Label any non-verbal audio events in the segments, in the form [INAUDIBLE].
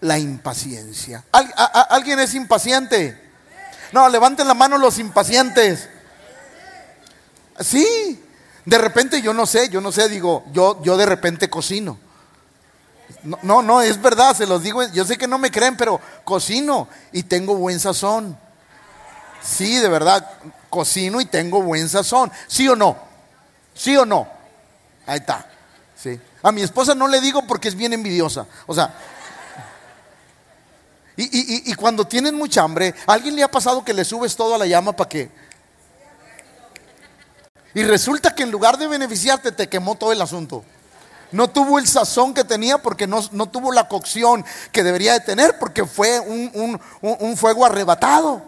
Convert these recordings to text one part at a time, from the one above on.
la impaciencia. ¿Alguien es impaciente? No, levanten la mano los impacientes. Sí, de repente yo no sé, yo no sé, digo, yo, yo de repente cocino. No, no, no, es verdad, se los digo, yo sé que no me creen, pero cocino y tengo buen sazón. Sí, de verdad, cocino y tengo buen sazón. ¿Sí o no? ¿Sí o no? Ahí está. Sí. A mi esposa no le digo porque es bien envidiosa. O sea, y, cuando tienen mucha hambre, alguien le ha pasado que le subes todo a la llama para qué? Y resulta que en lugar de beneficiarte, te quemó todo el asunto. No tuvo el sazón que tenía porque no, tuvo la cocción que debería de tener porque fue un, un fuego arrebatado.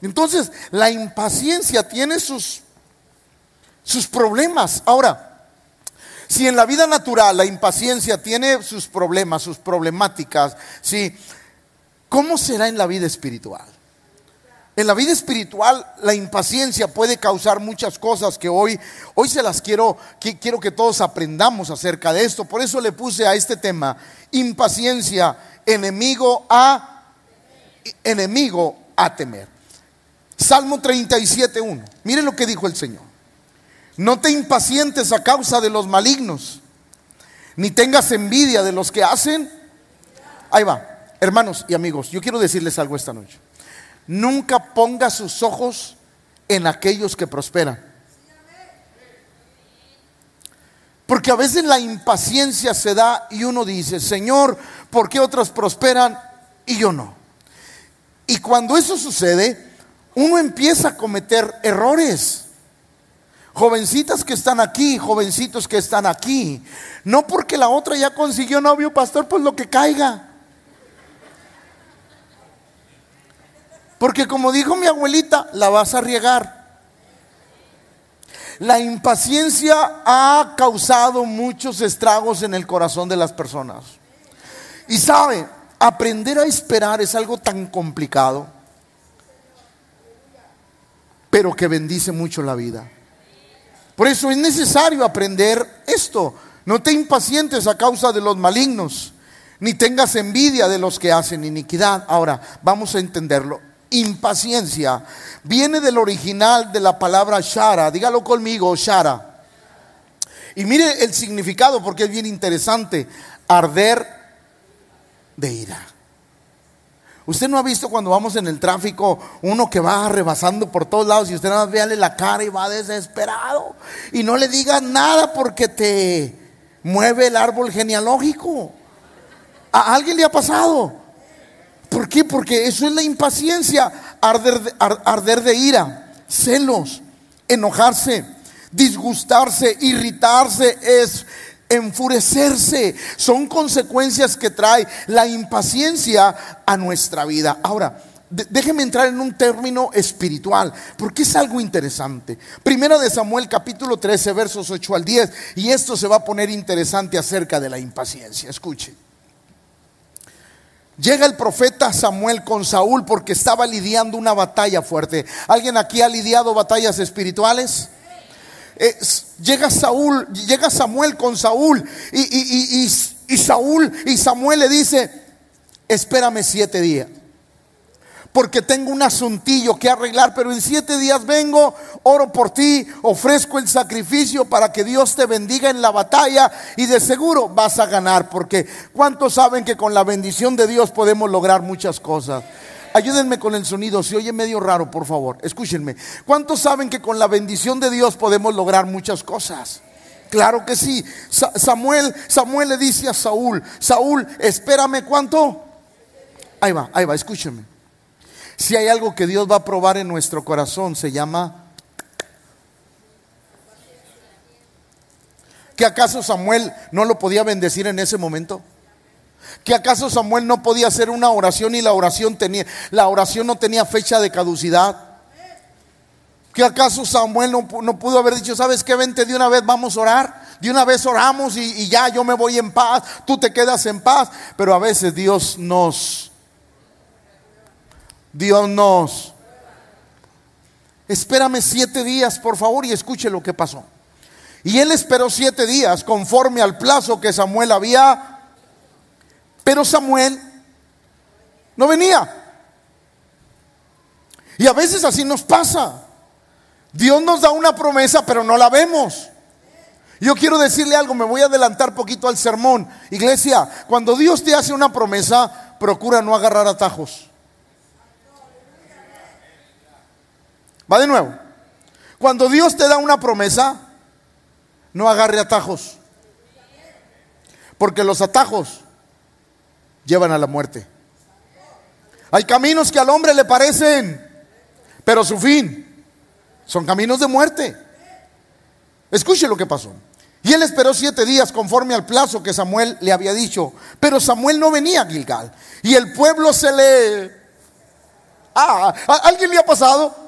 Entonces, la impaciencia tiene sus, sus problemas. Ahora, si en la vida natural la impaciencia tiene sus problemas, sus problemáticas, si ¿Cómo será en la vida espiritual? En la vida espiritual la impaciencia puede causar muchas cosas que hoy hoy se las quiero que quiero que todos aprendamos acerca de esto. Por eso le puse a este tema impaciencia, enemigo a enemigo a temer. Salmo 37:1. Miren lo que dijo el Señor. No te impacientes a causa de los malignos, ni tengas envidia de los que hacen. Ahí va. Hermanos y amigos, yo quiero decirles algo esta noche. Nunca ponga sus ojos en aquellos que prosperan. Porque a veces la impaciencia se da y uno dice, Señor, ¿por qué otros prosperan y yo no? Y cuando eso sucede, uno empieza a cometer errores. Jovencitas que están aquí, jovencitos que están aquí, no porque la otra ya consiguió novio, pastor, pues lo que caiga. Porque como dijo mi abuelita, la vas a riegar. La impaciencia ha causado muchos estragos en el corazón de las personas. Y sabe, aprender a esperar es algo tan complicado, pero que bendice mucho la vida. Por eso es necesario aprender esto. No te impacientes a causa de los malignos, ni tengas envidia de los que hacen iniquidad. Ahora, vamos a entenderlo impaciencia viene del original de la palabra shara. Dígalo conmigo, shara. Y mire el significado porque es bien interesante. Arder de ira. Usted no ha visto cuando vamos en el tráfico uno que va rebasando por todos lados y usted nada más véale la cara y va desesperado. Y no le diga nada porque te mueve el árbol genealógico. ¿A alguien le ha pasado? ¿Por qué? Porque eso es la impaciencia, arder de, arder de ira, celos, enojarse, disgustarse, irritarse, es enfurecerse. Son consecuencias que trae la impaciencia a nuestra vida. Ahora, déjeme entrar en un término espiritual, porque es algo interesante. Primera de Samuel capítulo 13, versos 8 al 10, y esto se va a poner interesante acerca de la impaciencia. Escuche. Llega el profeta Samuel con Saúl porque estaba lidiando una batalla fuerte. ¿Alguien aquí ha lidiado batallas espirituales? llega Saúl, llega Samuel con Saúl y, y Saúl y Samuel le dice, espérame siete días porque tengo un asuntillo que arreglar, pero en siete días vengo, oro por ti, ofrezco el sacrificio para que Dios te bendiga en la batalla y de seguro vas a ganar, porque ¿cuántos saben que con la bendición de Dios podemos lograr muchas cosas? Ayúdenme con el sonido, si oye medio raro, por favor, escúchenme. ¿Cuántos saben que con la bendición de Dios podemos lograr muchas cosas? Claro que sí. Samuel, Samuel le dice a Saúl, Saúl, espérame cuánto. Ahí va, ahí va, escúchenme. Si hay algo que Dios va a probar en nuestro corazón, se llama... ¿Que acaso Samuel no lo podía bendecir en ese momento? ¿Que acaso Samuel no podía hacer una oración y la oración tenía la oración no tenía fecha de caducidad? ¿Que acaso Samuel no, pudo haber dicho, sabes qué, vente de una vez, vamos a orar? De una vez oramos y, y ya yo me voy en paz, tú te quedas en paz. Pero a veces Dios nos Dios nos... Espérame siete días, por favor, y escuche lo que pasó. Y él esperó siete días conforme al plazo que Samuel había. Pero Samuel no venía. Y a veces así nos pasa. Dios nos da una promesa, pero no la vemos. Yo quiero decirle algo, me voy a adelantar poquito al sermón. Iglesia, cuando Dios te hace una promesa, procura no agarrar atajos. Va de nuevo. Cuando Dios te da una promesa, no agarre atajos. Porque los atajos llevan a la muerte. Hay caminos que al hombre le parecen, pero su fin son caminos de muerte. Escuche lo que pasó. Y él esperó siete días conforme al plazo que Samuel le había dicho. Pero Samuel no venía a Gilgal. Y el pueblo se le... Ah, ¿a alguien le ha pasado?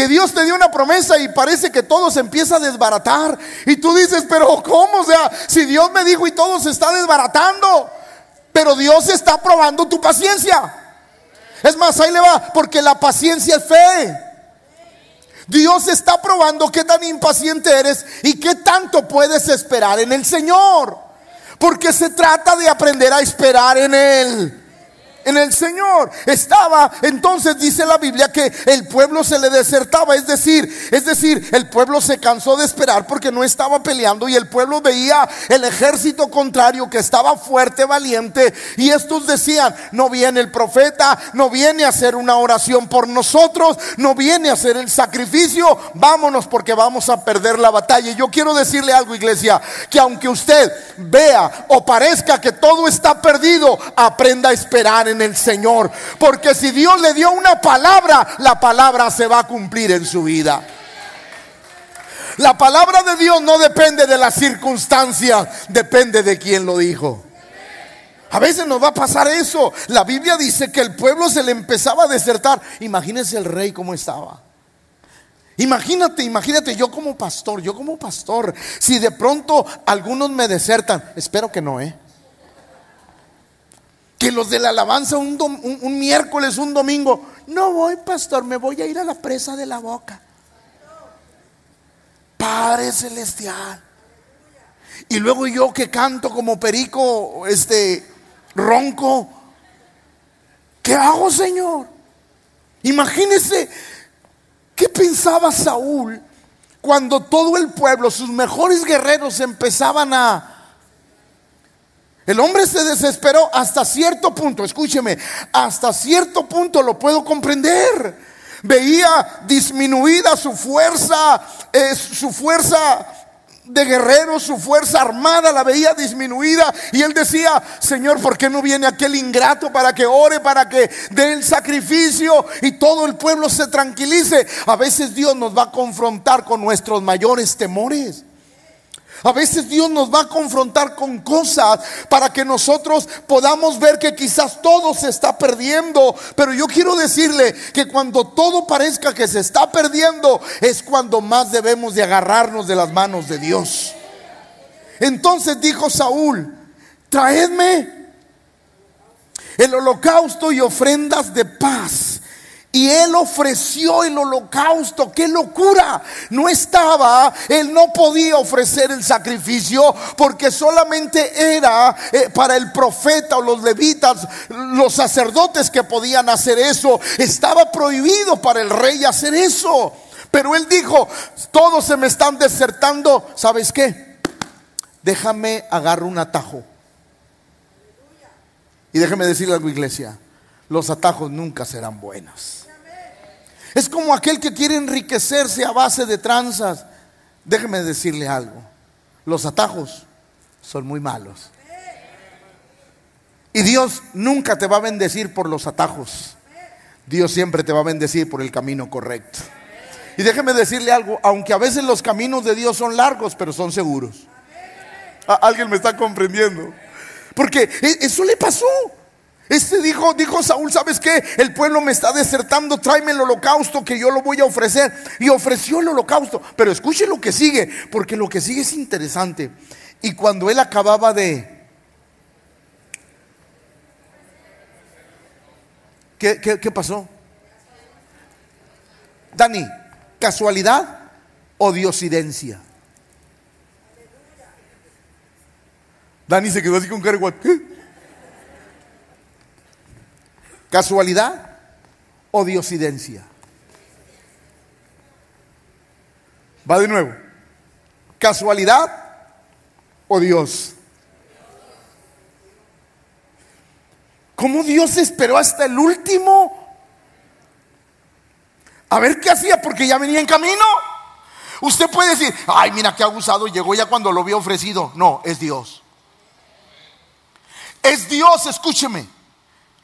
Que Dios te dio una promesa y parece que todo se empieza a desbaratar. Y tú dices, pero ¿cómo? O sea, si Dios me dijo y todo se está desbaratando, pero Dios está probando tu paciencia. Es más, ahí le va, porque la paciencia es fe. Dios está probando qué tan impaciente eres y qué tanto puedes esperar en el Señor. Porque se trata de aprender a esperar en Él en el Señor. Estaba, entonces dice la Biblia que el pueblo se le desertaba, es decir, es decir, el pueblo se cansó de esperar porque no estaba peleando y el pueblo veía el ejército contrario que estaba fuerte, valiente y estos decían, no viene el profeta, no viene a hacer una oración por nosotros, no viene a hacer el sacrificio, vámonos porque vamos a perder la batalla. Y yo quiero decirle algo, iglesia, que aunque usted vea o parezca que todo está perdido, aprenda a esperar en el Señor. Porque si Dios le dio una palabra, la palabra se va a cumplir en su vida. La palabra de Dios no depende de las circunstancias, depende de quien lo dijo. A veces nos va a pasar eso. La Biblia dice que el pueblo se le empezaba a desertar. Imagínense el rey cómo estaba. Imagínate, imagínate yo como pastor, yo como pastor, si de pronto algunos me desertan, espero que no, ¿eh? Que los de la alabanza un, miércoles, un domingo, no voy, pastor, me voy a ir a la presa de la boca. Padre celestial. Y luego yo que canto como perico, este, ronco. ¿Qué hago, Señor? Imagínese qué pensaba Saúl cuando todo el pueblo, sus mejores guerreros empezaban a el hombre se desesperó hasta cierto punto, escúcheme, hasta cierto punto lo puedo comprender. Veía disminuida su fuerza, eh, su fuerza de guerrero, su fuerza armada la veía disminuida. Y él decía, Señor, ¿por qué no viene aquel ingrato para que ore, para que dé el sacrificio y todo el pueblo se tranquilice? A veces Dios nos va a confrontar con nuestros mayores temores. A veces Dios nos va a confrontar con cosas para que nosotros podamos ver que quizás todo se está perdiendo. Pero yo quiero decirle que cuando todo parezca que se está perdiendo es cuando más debemos de agarrarnos de las manos de Dios. Entonces dijo Saúl, traedme el holocausto y ofrendas de paz y él ofreció el holocausto. ¡Qué locura! No estaba, él no podía ofrecer el sacrificio porque solamente era eh, para el profeta o los levitas, los sacerdotes que podían hacer eso. Estaba prohibido para el rey hacer eso. Pero él dijo, todos se me están desertando. ¿Sabes qué? Déjame agarrar un atajo. Y déjame decirle algo, iglesia. Los atajos nunca serán buenos. Es como aquel que quiere enriquecerse a base de tranzas. Déjeme decirle algo. Los atajos son muy malos. Y Dios nunca te va a bendecir por los atajos. Dios siempre te va a bendecir por el camino correcto. Y déjeme decirle algo, aunque a veces los caminos de Dios son largos, pero son seguros. ¿Alguien me está comprendiendo? Porque e, eso le pasó. Este dijo, dijo Saúl, ¿sabes qué? El pueblo me está desertando, tráeme el holocausto que yo lo voy a ofrecer. Y ofreció el holocausto. Pero escuche lo que sigue, porque lo que sigue es interesante. Y cuando él acababa de... ¿Qué, qué pasó? Dani, ¿casualidad o diosidencia? Dani se quedó así con cara igual. ¿Casualidad o diosidencia? Va de nuevo. ¿Casualidad o Dios? ¿Cómo Dios esperó hasta el último? A ver qué hacía, porque ya venía en camino. Usted puede decir, ay, mira qué abusado, llegó ya cuando lo vio ofrecido. No, es Dios. Es Dios, escúcheme,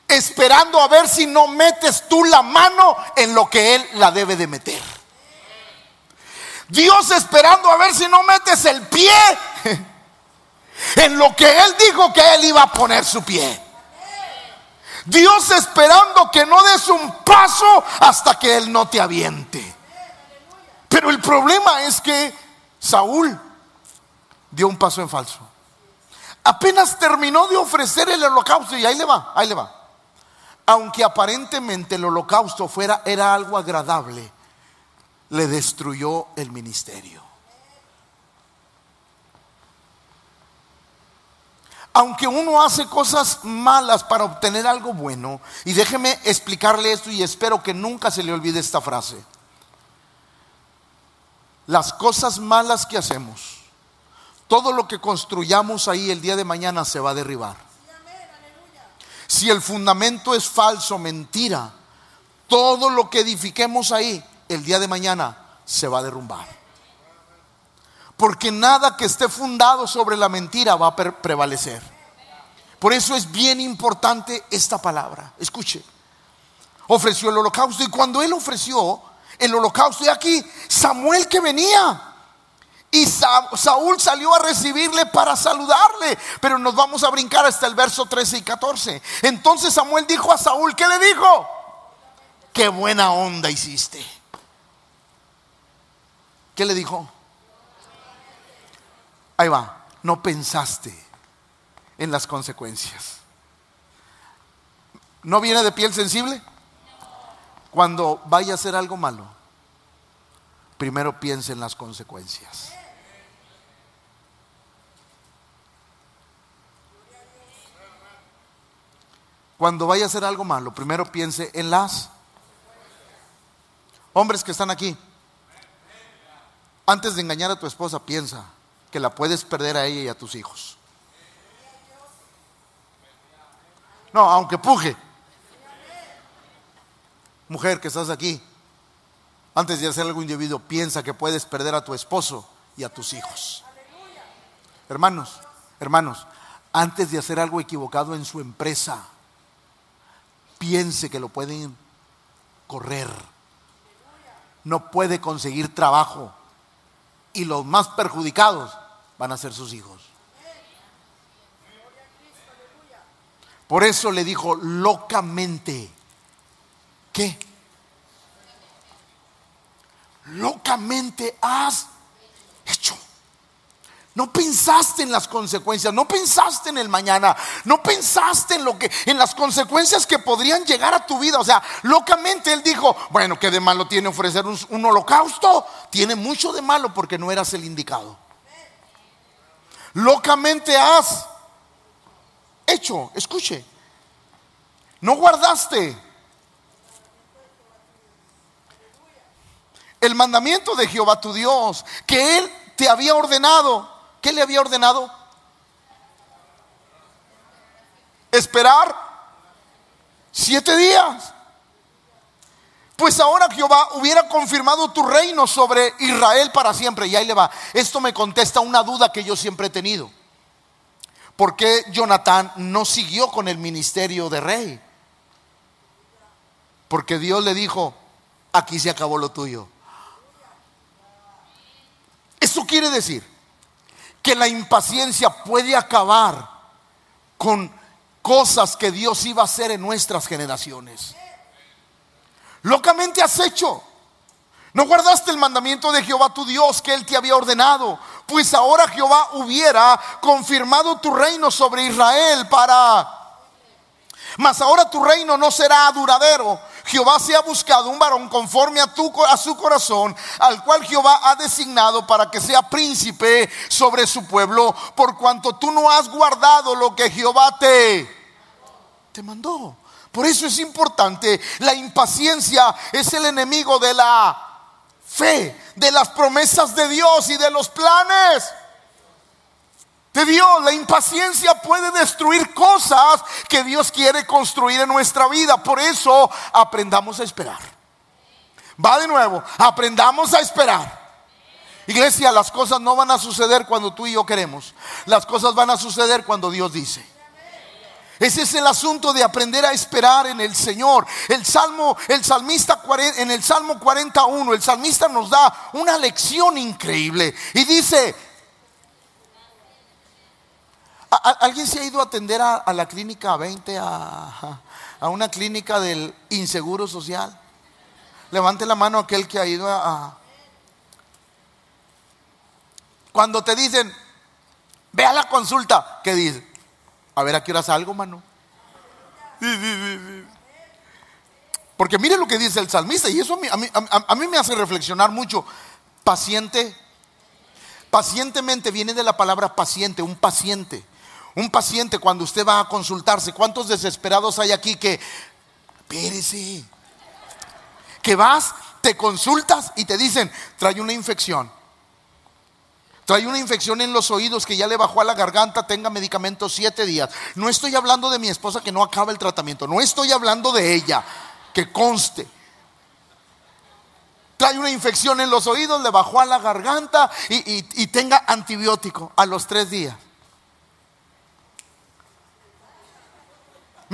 esperando a ver si no metes tú la mano en lo que Él la debe de meter. Dios esperando a ver si no metes el pie [LAUGHS] en lo que Él dijo que Él iba a poner su pie. Dios esperando que no des un paso hasta que Él no te aviente. Pero el problema es que Saúl dio un paso en falso. Apenas terminó de ofrecer el holocausto y ahí le va, ahí le va. Aunque aparentemente el holocausto fuera era algo agradable, le destruyó el ministerio. Aunque uno hace cosas malas para obtener algo bueno, y déjeme explicarle esto y espero que nunca se le olvide esta frase. Las cosas malas que hacemos, todo lo que construyamos ahí el día de mañana se va a derribar. Si el fundamento es falso, mentira, todo lo que edifiquemos ahí el día de mañana se va a derrumbar. Porque nada que esté fundado sobre la mentira va a prevalecer. Por eso es bien importante esta palabra. Escuche. Ofreció el holocausto y cuando él ofreció el holocausto de aquí, Samuel que venía. Y Saúl salió a recibirle para saludarle. Pero nos vamos a brincar hasta el verso 13 y 14. Entonces Samuel dijo a Saúl, ¿qué le dijo? Qué buena onda hiciste. ¿Qué le dijo? Ahí va, no pensaste en las consecuencias. ¿No viene de piel sensible? Cuando vaya a hacer algo malo, primero piense en las consecuencias. Cuando vaya a hacer algo malo, primero piense en las hombres que están aquí. Antes de engañar a tu esposa, piensa que la puedes perder a ella y a tus hijos. No, aunque puje. Mujer que estás aquí, antes de hacer algo indebido, piensa que puedes perder a tu esposo y a tus hijos. Hermanos, hermanos, antes de hacer algo equivocado en su empresa, piense que lo pueden correr. No puede conseguir trabajo y los más perjudicados van a ser sus hijos. Por eso le dijo locamente, ¿qué? Locamente has hecho. No pensaste en las consecuencias, no pensaste en el mañana, no pensaste en lo que en las consecuencias que podrían llegar a tu vida, o sea, locamente él dijo, bueno, ¿qué de malo tiene ofrecer un, un holocausto? Tiene mucho de malo porque no eras el indicado. Locamente has hecho, escuche, no guardaste el mandamiento de Jehová tu Dios, que él te había ordenado ¿Qué le había ordenado? Esperar siete días. Pues ahora Jehová hubiera confirmado tu reino sobre Israel para siempre. Y ahí le va. Esto me contesta una duda que yo siempre he tenido. ¿Por qué Jonatán no siguió con el ministerio de rey? Porque Dios le dijo, aquí se acabó lo tuyo. Eso quiere decir que la impaciencia puede acabar con cosas que Dios iba a hacer en nuestras generaciones. Locamente has hecho. No guardaste el mandamiento de Jehová tu Dios que Él te había ordenado. Pues ahora Jehová hubiera confirmado tu reino sobre Israel para... Mas ahora tu reino no será duradero, Jehová se ha buscado un varón conforme a, tu, a su corazón, al cual Jehová ha designado para que sea príncipe sobre su pueblo, por cuanto tú no has guardado lo que Jehová te te mandó. Por eso es importante, la impaciencia es el enemigo de la fe, de las promesas de Dios y de los planes de Dios. La impaciencia puede destruir cosas que Dios quiere construir en nuestra vida. Por eso aprendamos a esperar. Va de nuevo, aprendamos a esperar. Iglesia, las cosas no van a suceder cuando tú y yo queremos. Las cosas van a suceder cuando Dios dice. Ese es el asunto de aprender a esperar en el Señor. El salmo, el salmista en el Salmo 41, el salmista nos da una lección increíble y dice, ¿alguien se ha ido a atender a, la clínica 20, a, a, una clínica del inseguro social? Levante la mano aquel que ha ido a... Cuando te dicen, ve a la consulta, ¿qué dice? A ver a qué hora salgo, mano. Porque mire lo que dice el salmista, y eso a mí, a mí, me hace reflexionar mucho. Paciente, pacientemente viene de la palabra paciente, un paciente. Un paciente cuando usted va a consultarse, ¿cuántos desesperados hay aquí que, espérese, que vas, te consultas y te dicen, trae una infección? Trae una infección en los oídos que ya le bajó a la garganta, tenga medicamento siete días. No estoy hablando de mi esposa que no acaba el tratamiento, no estoy hablando de ella, que conste. Trae una infección en los oídos, le bajó a la garganta y, y tenga antibiótico a los tres días.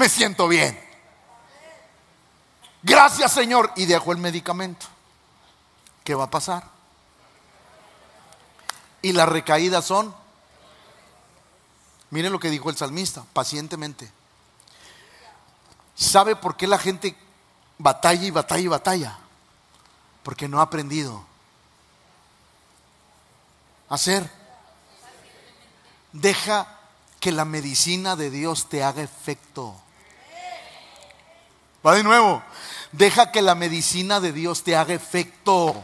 Me siento bien. Gracias Señor. Y dejó el medicamento. ¿Qué va a pasar? y las recaídas son, miren lo que dijo el salmista, pacientemente. ¿Sabe por qué la gente batalla y batalla y batalla? Porque no ha aprendido a hacer. Deja que la medicina de Dios te haga efecto. Va de nuevo. Deja que la medicina de Dios te haga efecto.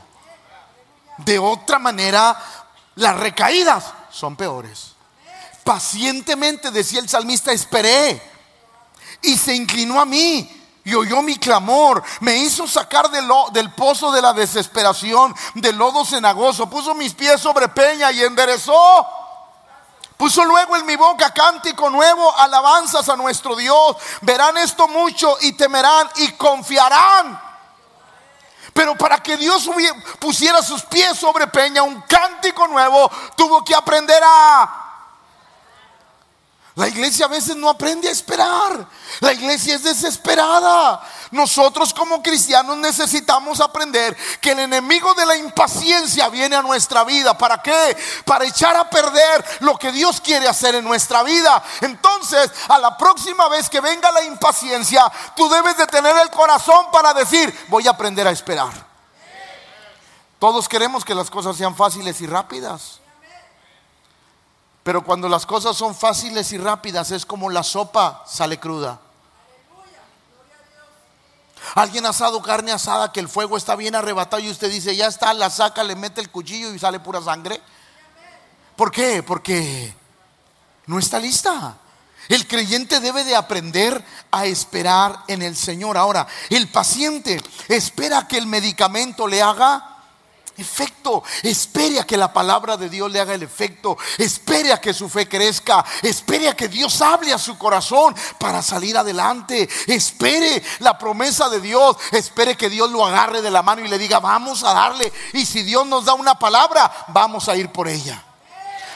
De otra manera, las recaídas son peores. Pacientemente, decía el salmista, esperé. Y se inclinó a mí y oyó mi clamor, me hizo sacar del pozo de la desesperación, del lodo cenagoso, puso mis pies sobre peña y enderezó. Puso luego en mi boca cántico nuevo, alabanzas a nuestro Dios. Verán esto mucho y temerán y confiarán pero para que Dios pusiera sus pies sobre peña, un cántico nuevo, tuvo que aprender a... La iglesia a veces no aprende a esperar. La iglesia es desesperada. Nosotros como cristianos necesitamos aprender que el enemigo de la impaciencia viene a nuestra vida. ¿Para qué? Para echar a perder lo que Dios quiere hacer en nuestra vida. Entonces, a la próxima vez que venga la impaciencia, tú debes de tener el corazón para decir, voy a aprender a esperar. Todos queremos que las cosas sean fáciles y rápidas. Pero cuando las cosas son fáciles y rápidas es como la sopa sale cruda. Alguien asado carne asada que el fuego está bien arrebatado y usted dice, ya está, la saca, le mete el cuchillo y sale pura sangre. ¿Por qué? Porque no está lista. El creyente debe de aprender a esperar en el Señor. Ahora, el paciente espera que el medicamento le haga efecto. Espere a que la palabra de Dios le haga el efecto. Espere a que su fe crezca. Espere a que Dios hable a su corazón para salir adelante. Espere la promesa de Dios. Espere que Dios lo agarre de la mano y le diga, vamos a darle. Y si Dios nos da una palabra, vamos a ir por ella.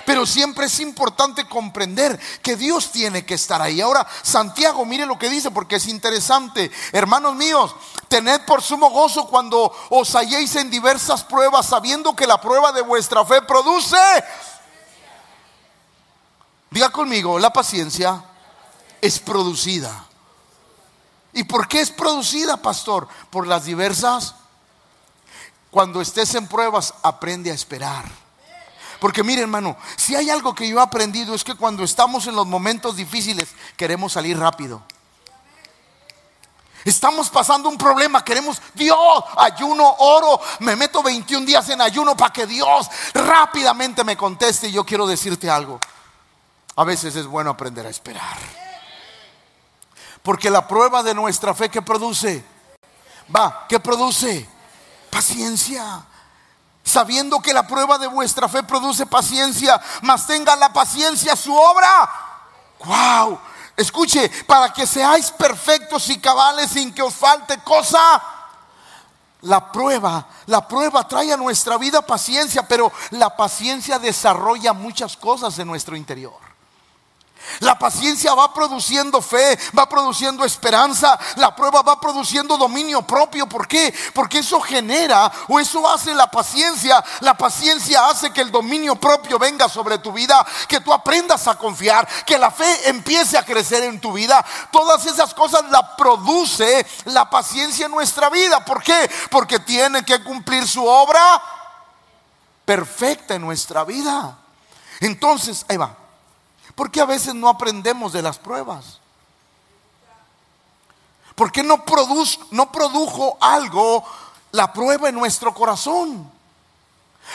Pero siempre es importante comprender que Dios tiene que estar ahí. Ahora, Santiago, mire lo que dice porque es interesante. Hermanos míos, tened por sumo gozo cuando os halléis en diversas pruebas, sabiendo que la prueba de vuestra fe produce. Diga conmigo, la paciencia es producida. ¿Y por qué es producida, pastor? Por las diversas. Cuando estés en pruebas, aprende a esperar. Porque mire hermano, si hay algo que yo he aprendido es que cuando estamos en los momentos difíciles queremos salir rápido. Estamos pasando un problema, queremos Dios, ayuno, oro, me meto 21 días en ayuno para que Dios rápidamente me conteste. Y yo quiero decirte algo, a veces es bueno aprender a esperar. Porque la prueba de nuestra fe que produce, va, ¿qué produce? Paciencia. Sabiendo que la prueba de vuestra fe produce paciencia, mas tenga la paciencia su obra. Wow. Escuche, para que seáis perfectos y cabales sin que os falte cosa. La prueba, la prueba trae a nuestra vida paciencia, pero la paciencia desarrolla muchas cosas en nuestro interior. La paciencia va produciendo fe, va produciendo esperanza, la prueba va produciendo dominio propio. ¿Por qué? Porque eso genera o eso hace la paciencia. La paciencia hace que el dominio propio venga sobre tu vida, que tú aprendas a confiar, que la fe empiece a crecer en tu vida. Todas esas cosas la produce la paciencia en nuestra vida. ¿Por qué? Porque tiene que cumplir su obra perfecta en nuestra vida. Entonces, ahí va. ¿Por qué a veces no aprendemos de las pruebas? ¿Por qué no, no produjo algo la prueba en nuestro corazón?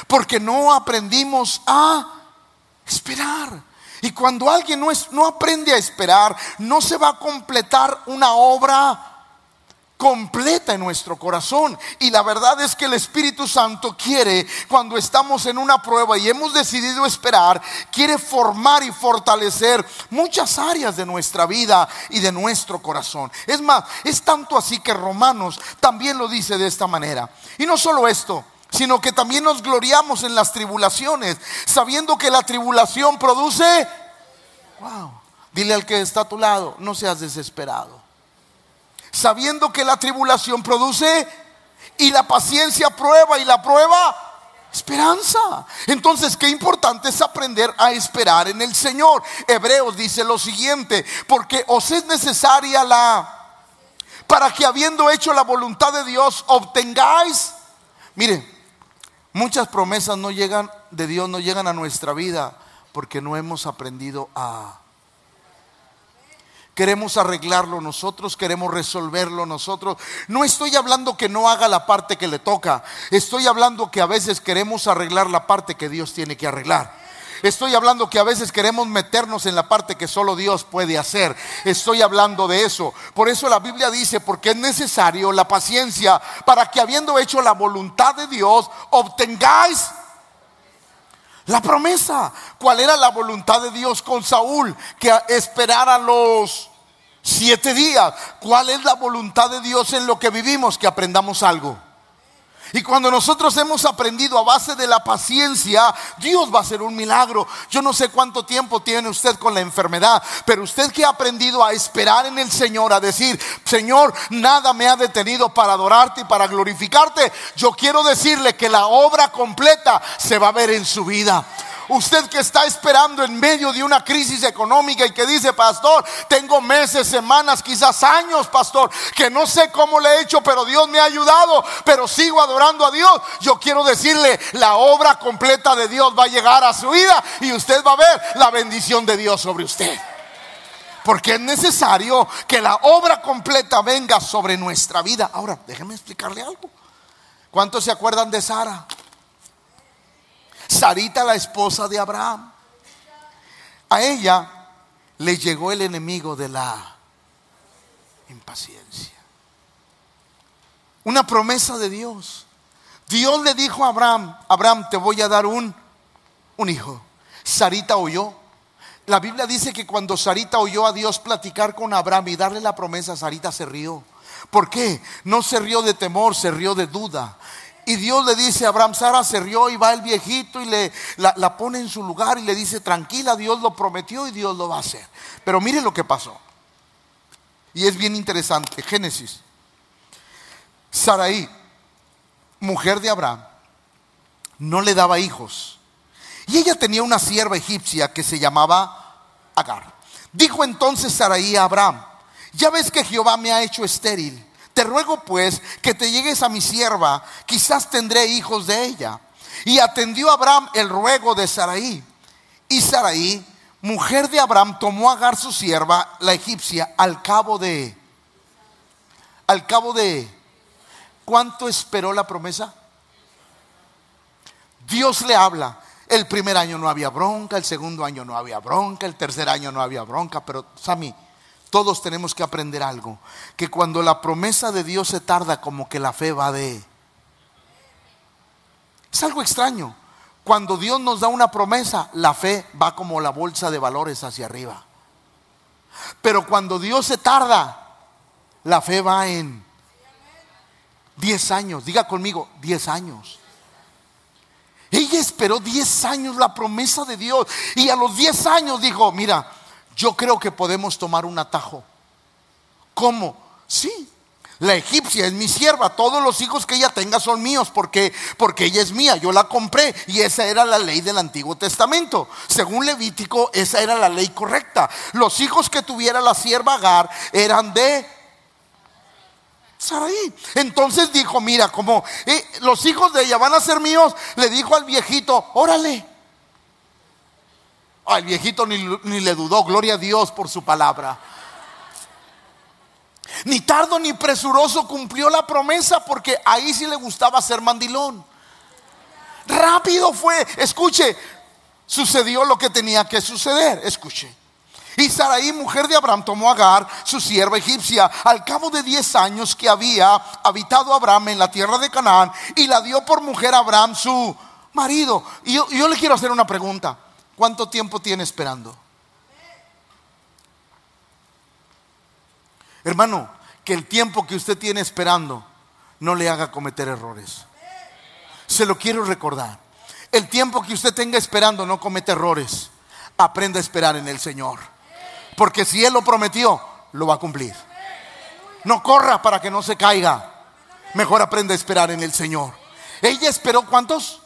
Porque no aprendimos a esperar. Y cuando alguien no, es, no aprende a esperar, no se va a completar una obra completa en nuestro corazón. Y la verdad es que el Espíritu Santo quiere, cuando estamos en una prueba y hemos decidido esperar, quiere formar y fortalecer muchas áreas de nuestra vida y de nuestro corazón. Es más, es tanto así que Romanos también lo dice de esta manera. Y no solo esto, sino que también nos gloriamos en las tribulaciones, sabiendo que la tribulación produce... Wow. Dile al que está a tu lado, no seas desesperado sabiendo que la tribulación produce y la paciencia prueba y la prueba esperanza. Entonces, qué importante es aprender a esperar en el Señor. Hebreos dice lo siguiente, porque os es necesaria la para que habiendo hecho la voluntad de Dios obtengáis. Mire, muchas promesas no llegan de Dios no llegan a nuestra vida porque no hemos aprendido a queremos arreglarlo nosotros, queremos resolverlo nosotros. No estoy hablando que no haga la parte que le toca, estoy hablando que a veces queremos arreglar la parte que Dios tiene que arreglar. Estoy hablando que a veces queremos meternos en la parte que solo Dios puede hacer. Estoy hablando de eso. Por eso la Biblia dice, porque es necesario la paciencia para que habiendo hecho la voluntad de Dios, obtengáis la promesa. ¿Cuál era la voluntad de Dios con Saúl? Que esperara los siete días. ¿Cuál es la voluntad de Dios en lo que vivimos? Que aprendamos algo. Y cuando nosotros hemos aprendido a base de la paciencia, Dios va a hacer un milagro. Yo no sé cuánto tiempo tiene usted con la enfermedad, pero usted que ha aprendido a esperar en el Señor, a decir, Señor, nada me ha detenido para adorarte y para glorificarte, yo quiero decirle que la obra completa se va a ver en su vida. Usted que está esperando en medio de una crisis económica y que dice, pastor, tengo meses, semanas, quizás años, pastor, que no sé cómo le he hecho, pero Dios me ha ayudado, pero sigo adorando a Dios. Yo quiero decirle, la obra completa de Dios va a llegar a su vida y usted va a ver la bendición de Dios sobre usted. Porque es necesario que la obra completa venga sobre nuestra vida. Ahora, déjeme explicarle algo. ¿Cuántos se acuerdan de Sara? Sarita, la esposa de Abraham. A ella le llegó el enemigo de la impaciencia. Una promesa de Dios. Dios le dijo a Abraham, Abraham, te voy a dar un, un hijo. Sarita oyó. La Biblia dice que cuando Sarita oyó a Dios platicar con Abraham y darle la promesa, Sarita se rió. ¿Por qué? No se rió de temor, se rió de duda. Y Dios le dice a Abraham, Sara se rió y va el viejito y le, la, pone en su lugar y le dice, tranquila, Dios lo prometió y Dios lo va a hacer. Pero mire lo que pasó. Y es bien interesante. Génesis. Saraí, mujer de Abraham, no le daba hijos. Y ella tenía una sierva egipcia que se llamaba Agar. Dijo entonces Saraí a Abraham, ya ves que Jehová me ha hecho estéril te ruego pues que te llegues a mi sierva, quizás tendré hijos de ella. Y atendió Abraham el ruego de Saraí. Y Saraí, mujer de Abraham, tomó a Agar su sierva, la egipcia, al cabo de, al cabo de, ¿cuánto esperó la promesa? Dios le habla. El primer año no había bronca, el segundo año no había bronca, el tercer año no había bronca, pero Sami, todos tenemos que aprender algo, que cuando la promesa de Dios se tarda, como que la fe va de... Es algo extraño. Cuando Dios nos da una promesa, la fe va como la bolsa de valores hacia arriba. Pero cuando Dios se tarda, la fe va en 10 años. Diga conmigo, 10 años. Ella esperó 10 años la promesa de Dios. Y a los 10 años dijo, mira, yo creo que podemos tomar un atajo. ¿Cómo? Sí. La egipcia es mi sierva, todos los hijos que ella tenga son míos porque porque ella es mía, yo la compré y esa era la ley del Antiguo Testamento. Según Levítico, esa era la ley correcta. Los hijos que tuviera la sierva Agar eran de Sarai. Entonces dijo, mira, como eh, los hijos de ella van a ser míos, le dijo al viejito, órale. Al viejito ni, ni le dudó, gloria a Dios por su palabra. Ni tardo ni presuroso cumplió la promesa porque ahí sí le gustaba ser mandilón. Rápido fue, escuche, sucedió lo que tenía que suceder, escuche. Y Sarai, mujer de Abraham, tomó a Agar, su sierva egipcia, al cabo de diez años que había habitado Abraham en la tierra de Canaán, y la dio por mujer a Abraham, su marido. Y yo, yo le quiero hacer una pregunta. ¿Cuánto tiempo tiene esperando? Hermano, que el tiempo que usted tiene esperando no le haga cometer errores. Se lo quiero recordar. El tiempo que usted tenga esperando no comete errores. Aprenda a esperar en el Señor. Porque si Él lo prometió, lo va a cumplir. No corra para que no se caiga. Mejor aprenda a esperar en el Señor. Ella esperó cuántos?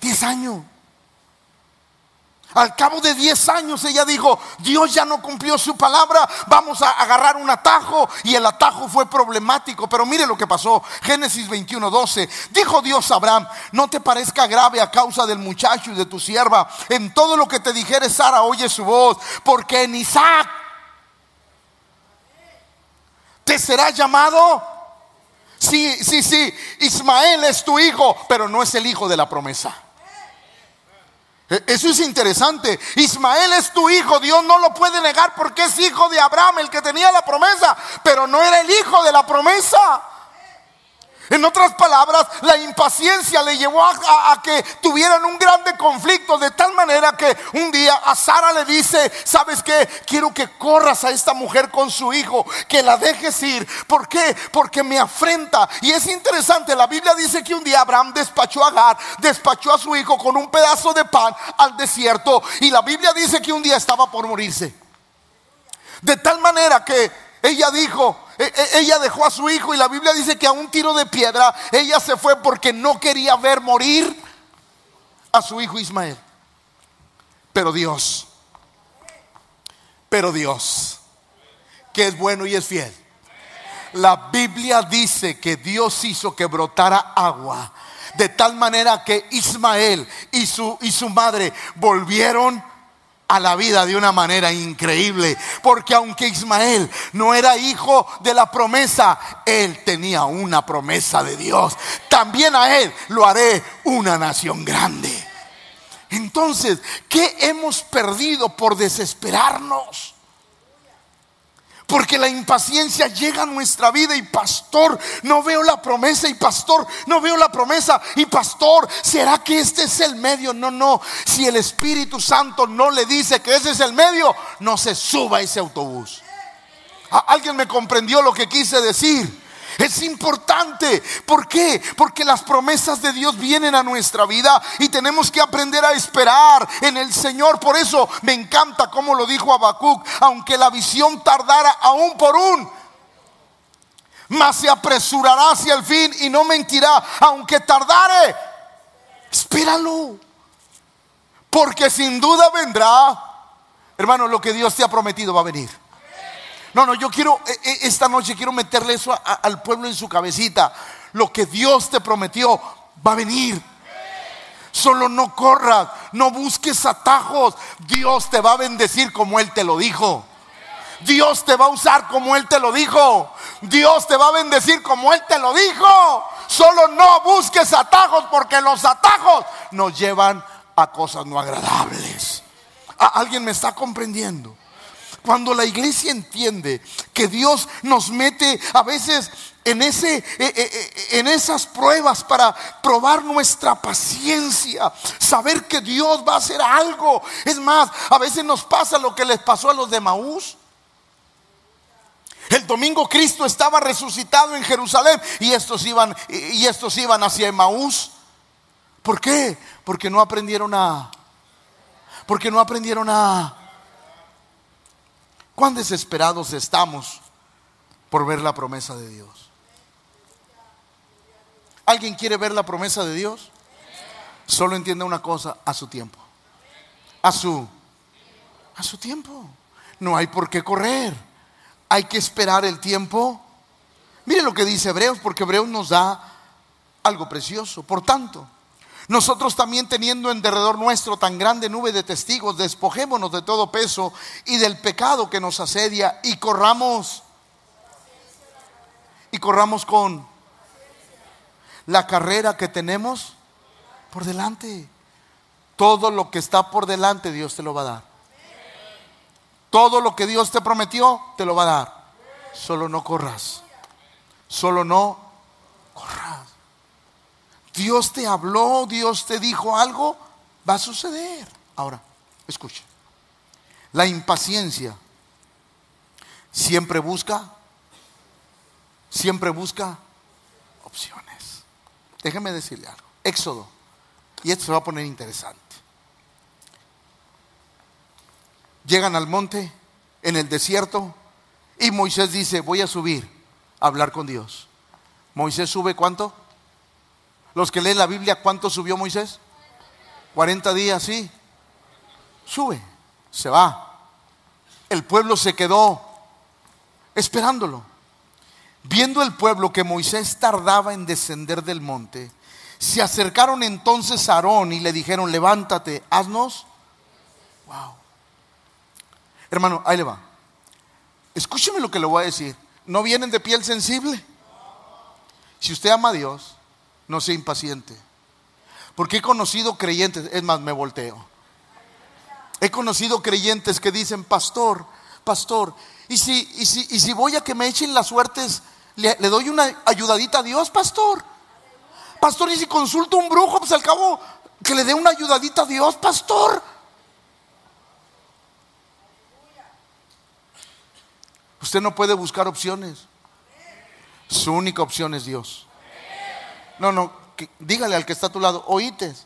Diez años. Al cabo de 10 años ella dijo, Dios ya no cumplió su palabra, vamos a agarrar un atajo. Y el atajo fue problemático. Pero mire lo que pasó. Génesis 21, 12. Dijo Dios a Abraham, no te parezca grave a causa del muchacho y de tu sierva. En todo lo que te dijere Sara, oye su voz. Porque en Isaac te será llamado. Sí, sí, sí. Ismael es tu hijo, pero no es el hijo de la promesa. E, eso es interesante. Ismael es tu hijo, Dios no lo puede negar porque es hijo de Abraham, el que tenía la promesa, pero no era el hijo de la promesa. En otras palabras, la impaciencia le llevó a, que tuvieran un grande conflicto, de tal manera que un día a Sara le dice, ¿sabes qué? Quiero que corras a esta mujer con su hijo, que la dejes ir. ¿Por qué? Porque me afrenta. Y es interesante, la Biblia dice que un día Abraham despachó a Agar, despachó a su hijo con un pedazo de pan al desierto. Y la Biblia dice que un día estaba por morirse. De tal manera que ella dijo, ella dejó a su hijo y la Biblia dice que a un tiro de piedra ella se fue porque no quería ver morir a su hijo Ismael. Pero Dios, pero Dios, que es bueno y es fiel. La Biblia dice que Dios hizo que brotara agua de tal manera que Ismael y su, y su madre volvieron a la vida de una manera increíble. Porque aunque Ismael no era hijo de la promesa, él tenía una promesa de Dios. También a él lo haré una nación grande. Entonces, ¿qué hemos perdido por desesperarnos? Porque la impaciencia llega a nuestra vida y pastor, no veo la promesa y pastor, no veo la promesa y pastor, ¿será que este es el medio? No, no, si el Espíritu Santo no le dice que ese es el medio, no se suba a ese autobús. ¿Alguien me comprendió lo que quise decir? Es importante. ¿Por qué? Porque las promesas de Dios vienen a nuestra vida y tenemos que aprender a esperar en el Señor. Por eso me encanta como lo dijo Habacuc, aunque la visión tardara aún por un mas se apresurará hacia el fin y no mentirá, aunque tardare. Espéralo. Porque sin duda vendrá. Hermano, lo que Dios te ha prometido va a venir. No, no, yo quiero, eh, eh, esta noche quiero meterle eso al pueblo en su cabecita. Lo que Dios te prometió va a venir. Solo no corras, no busques atajos. Dios te va a bendecir como Él te lo dijo. Dios te va a usar como Él te lo dijo. Dios te va a bendecir como Él te lo dijo. Solo no busques atajos porque los atajos nos llevan a cosas no agradables. ¿Alguien me está comprendiendo? Cuando la iglesia entiende que Dios nos mete a veces en, ese, eh, eh, eh, en esas pruebas para probar nuestra paciencia, saber que Dios va a hacer algo. Es más, a veces nos pasa lo que les pasó a los de Maús. El domingo Cristo estaba resucitado en Jerusalén y estos iban, y estos iban hacia Maús. ¿Por qué? Porque no aprendieron a... Porque no aprendieron a... ¿Cuán desesperados estamos por ver la promesa de Dios? ¿Alguien quiere ver la promesa de Dios? Solo entiende una cosa, a su tiempo. A su a su tiempo. No hay por qué correr. Hay que esperar el tiempo. Mire lo que dice Hebreos, porque Hebreos nos da algo precioso. Por tanto, nosotros también teniendo en derredor nuestro tan grande nube de testigos, despojémonos de todo peso y del pecado que nos asedia y corramos y corramos con la carrera que tenemos por delante. Todo lo que está por delante Dios te lo va a dar. Todo lo que Dios te prometió te lo va a dar. Solo no corras. Solo no corras. Dios te habló, Dios te dijo algo, va a suceder. Ahora, escuche. La impaciencia siempre busca, siempre busca opciones. Déjeme decirle algo. Éxodo. Y esto se va a poner interesante. Llegan al monte, en el desierto, y Moisés dice, voy a subir a hablar con Dios. Moisés sube cuánto? Los que leen la Biblia, ¿cuánto subió Moisés? 40 días, sí. Sube, se va. El pueblo se quedó esperándolo. Viendo el pueblo que Moisés tardaba en descender del monte, se acercaron entonces a Aarón y le dijeron, levántate, haznos. Wow. Hermano, ahí le va. Escúcheme lo que le voy a decir. ¿No vienen de piel sensible? Si usted ama a Dios, no sea impaciente. Porque he conocido creyentes, es más, me volteo. He conocido creyentes que dicen, pastor, pastor, y si, y si, y si voy a que me echen las suertes le, doy una ayudadita a Dios, pastor. Pastor, y si consulto a un brujo, pues al cabo que le dé una ayudadita a Dios, pastor. Usted no puede buscar opciones. Su única opción es Dios. No, no, dígale al que está a tu lado, oítes.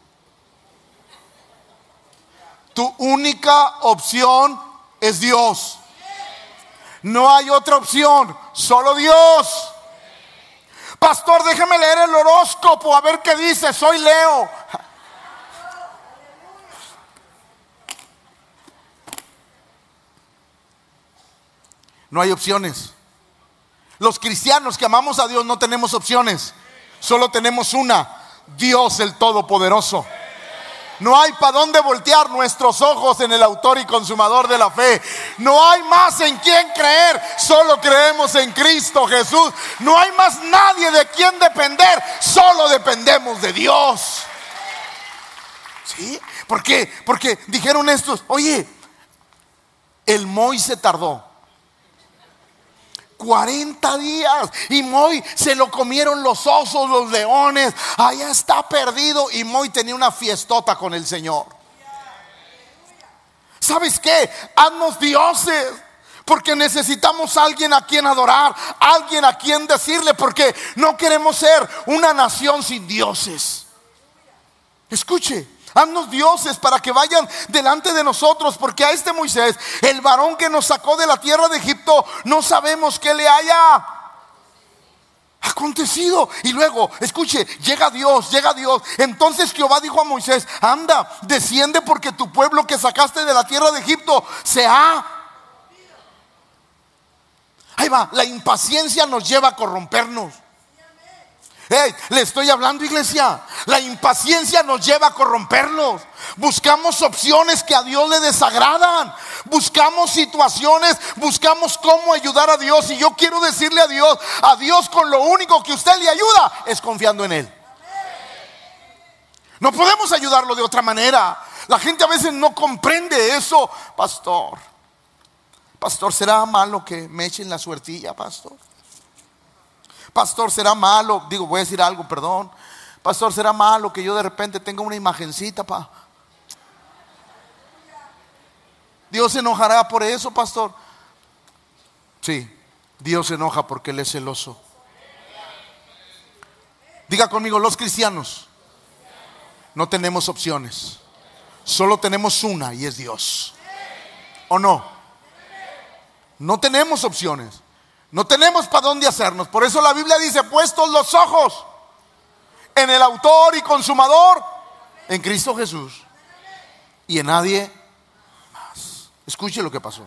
Tu única opción es Dios. No hay otra opción, solo Dios. Pastor, déjeme leer el horóscopo a ver qué dice, soy Leo. No hay opciones. Los cristianos que amamos a Dios no tenemos opciones, solo tenemos una, Dios el Todopoderoso. No hay para dónde voltear nuestros ojos en el autor y consumador de la fe. No hay más en quien creer. Solo creemos en Cristo Jesús. No hay más nadie de quien depender. Solo dependemos de Dios. ¿Sí? ¿Por qué? Porque dijeron estos, oye, el Moy se tardó. 40 días. Y Moy se lo comieron los osos, los leones. Allá está perdido. Y Moy tenía una fiestota con el Señor. ¿Sabes qué? Haznos dioses. Porque necesitamos alguien a quien adorar, alguien a quien decirle, porque no queremos ser una nación sin dioses. Escuche, Haznos dioses para que vayan delante de nosotros, porque a este Moisés, el varón que nos sacó de la tierra de Egipto, no sabemos qué le haya acontecido. Y luego, escuche, llega Dios, llega Dios. Entonces Jehová dijo a Moisés, anda, desciende porque tu pueblo que sacaste de la tierra de Egipto se ha... Ahí va, la impaciencia nos lleva a corrompernos. Le estoy hablando iglesia. La impaciencia nos lleva a corrompernos. Buscamos opciones que a Dios le desagradan. Buscamos situaciones, buscamos cómo ayudar a Dios. Y yo quiero decirle a Dios, a Dios con lo único que usted le ayuda es confiando en Él. No podemos ayudarlo de otra manera. La gente a veces no comprende eso, pastor. Pastor, ¿será malo que me echen la suertilla, pastor? Pastor, ¿será malo? Digo, voy a decir algo, perdón. Pastor, ¿será malo que yo de repente tenga una imagencita, pa? Dios se enojará por eso, pastor. Sí, Dios se enoja porque Él es celoso. Diga conmigo, los cristianos no tenemos opciones. Solo tenemos una y es Dios. ¿O no? No tenemos opciones. No tenemos para dónde hacernos. Por eso la Biblia dice, puestos los ojos en el autor y consumador, en Cristo Jesús. Y en nadie más. Escuche lo que pasó.